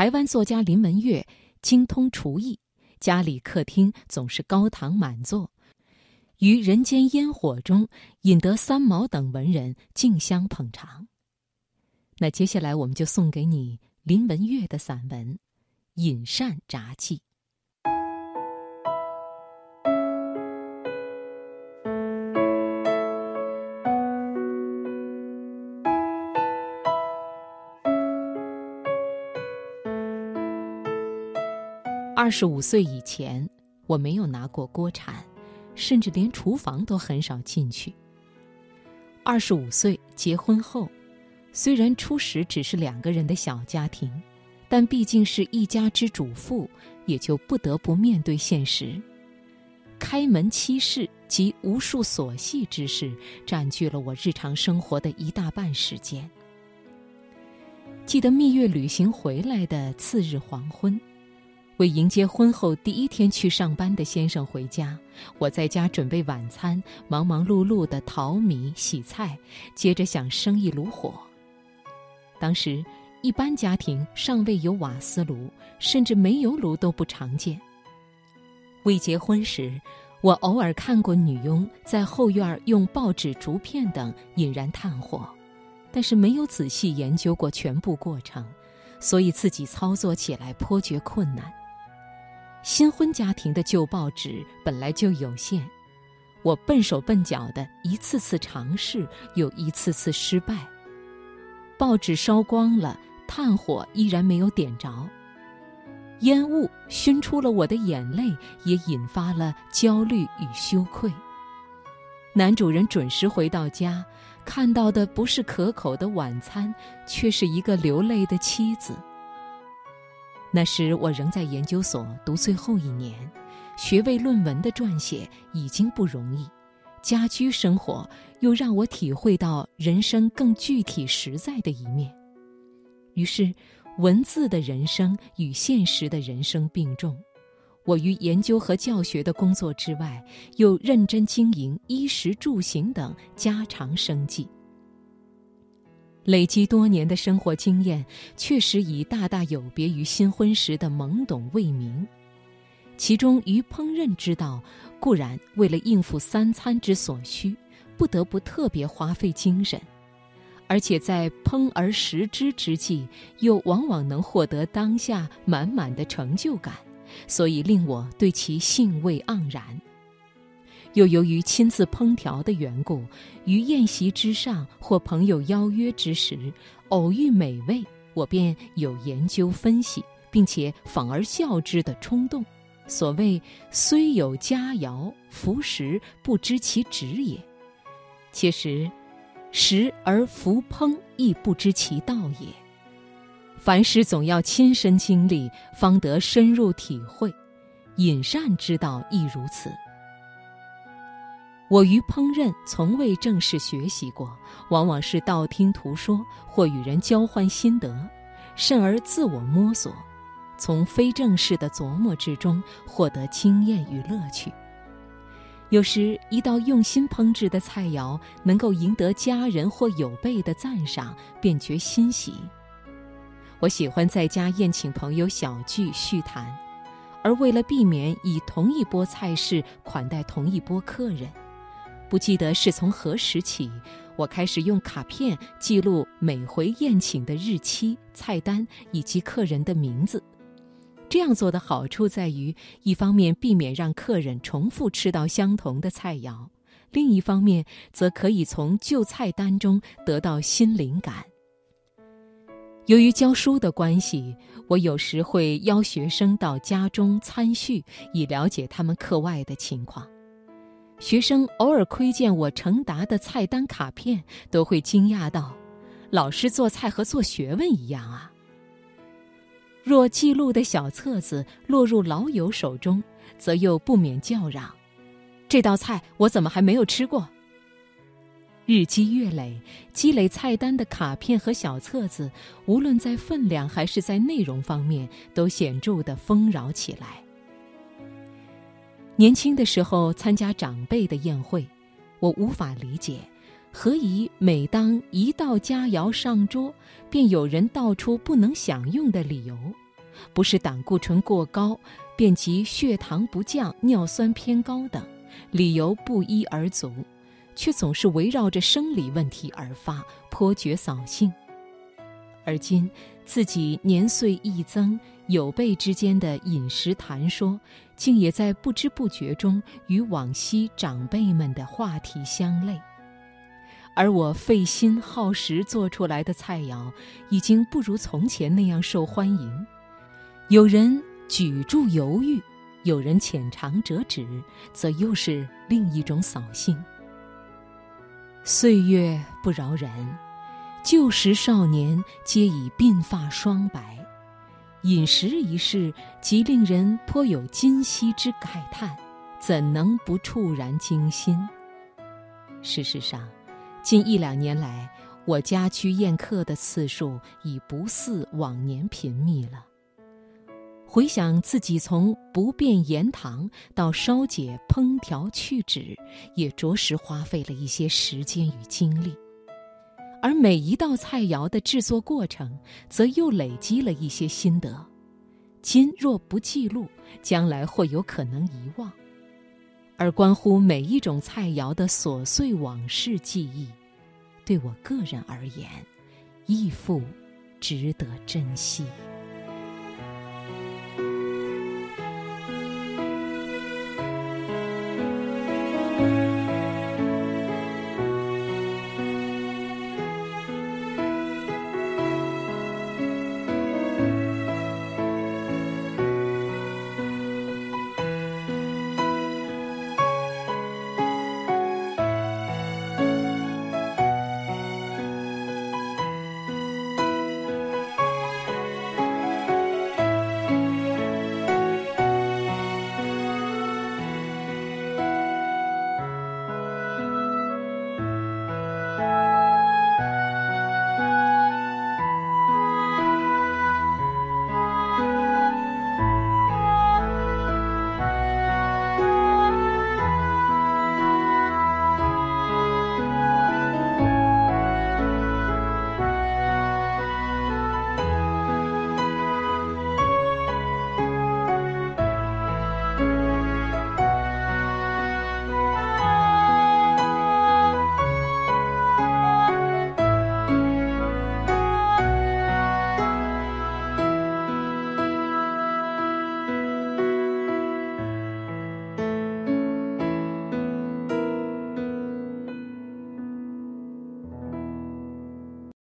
台湾作家林文月精通厨艺，家里客厅总是高堂满座，于人间烟火中，引得三毛等文人竞相捧场。那接下来，我们就送给你林文月的散文《饮膳杂记》。二十五岁以前，我没有拿过锅铲，甚至连厨房都很少进去。二十五岁结婚后。虽然初始只是两个人的小家庭，但毕竟是一家之主妇，也就不得不面对现实。开门七事及无数琐细之事，占据了我日常生活的一大半时间。记得蜜月旅行回来的次日黄昏，为迎接婚后第一天去上班的先生回家，我在家准备晚餐，忙忙碌碌的淘米洗菜，接着想生一炉火。当时，一般家庭尚未有瓦斯炉，甚至煤油炉都不常见。未结婚时，我偶尔看过女佣在后院用报纸、竹片等引燃炭火，但是没有仔细研究过全部过程，所以自己操作起来颇觉困难。新婚家庭的旧报纸本来就有限，我笨手笨脚的一次次尝试，又一次次失败。报纸烧光了，炭火依然没有点着，烟雾熏出了我的眼泪，也引发了焦虑与羞愧。男主人准时回到家，看到的不是可口的晚餐，却是一个流泪的妻子。那时我仍在研究所读最后一年，学位论文的撰写已经不容易。家居生活又让我体会到人生更具体实在的一面，于是文字的人生与现实的人生并重。我于研究和教学的工作之外，又认真经营衣食住行等家常生计。累积多年的生活经验，确实已大大有别于新婚时的懵懂未明。其中于烹饪之道，固然为了应付三餐之所需，不得不特别花费精神；而且在烹而食之之际，又往往能获得当下满满的成就感，所以令我对其兴味盎然。又由于亲自烹调的缘故，于宴席之上或朋友邀约之时，偶遇美味，我便有研究分析，并且仿而效之的冲动。所谓虽有佳肴，服食不知其旨也。其实，食而服烹亦不知其道也。凡事总要亲身经历，方得深入体会。饮膳之道亦如此。我于烹饪从未正式学习过，往往是道听途说，或与人交换心得，甚而自我摸索。从非正式的琢磨之中获得经验与乐趣。有时一道用心烹制的菜肴能够赢得家人或友辈的赞赏，便觉欣喜。我喜欢在家宴请朋友小聚叙谈，而为了避免以同一波菜式款待同一波客人，不记得是从何时起，我开始用卡片记录每回宴请的日期、菜单以及客人的名字。这样做的好处在于，一方面避免让客人重复吃到相同的菜肴，另一方面则可以从旧菜单中得到新灵感。由于教书的关系，我有时会邀学生到家中参叙，以了解他们课外的情况。学生偶尔窥见我成达的菜单卡片，都会惊讶道：“老师做菜和做学问一样啊！”若记录的小册子落入老友手中，则又不免叫嚷：“这道菜我怎么还没有吃过？”日积月累，积累菜单的卡片和小册子，无论在分量还是在内容方面，都显著的丰饶起来。年轻的时候参加长辈的宴会，我无法理解，何以每当一道佳肴上桌，便有人道出不能享用的理由。不是胆固醇过高，便即血糖不降、尿酸偏高等，理由不一而足，却总是围绕着生理问题而发，颇觉扫兴。而今自己年岁一增，有辈之间的饮食谈说，竟也在不知不觉中与往昔长辈们的话题相类。而我费心耗时做出来的菜肴，已经不如从前那样受欢迎。有人举箸犹豫，有人浅尝辄止，则又是另一种扫兴。岁月不饶人。旧时少年皆已鬓发霜白，饮食一事即令人颇有今昔之慨叹，怎能不触然惊心？事实上，近一两年来，我家居宴客的次数已不似往年频密了。回想自己从不变盐糖到烧解烹调去脂，也着实花费了一些时间与精力。而每一道菜肴的制作过程，则又累积了一些心得。今若不记录，将来或有可能遗忘。而关乎每一种菜肴的琐碎往事记忆，对我个人而言，亦复值得珍惜。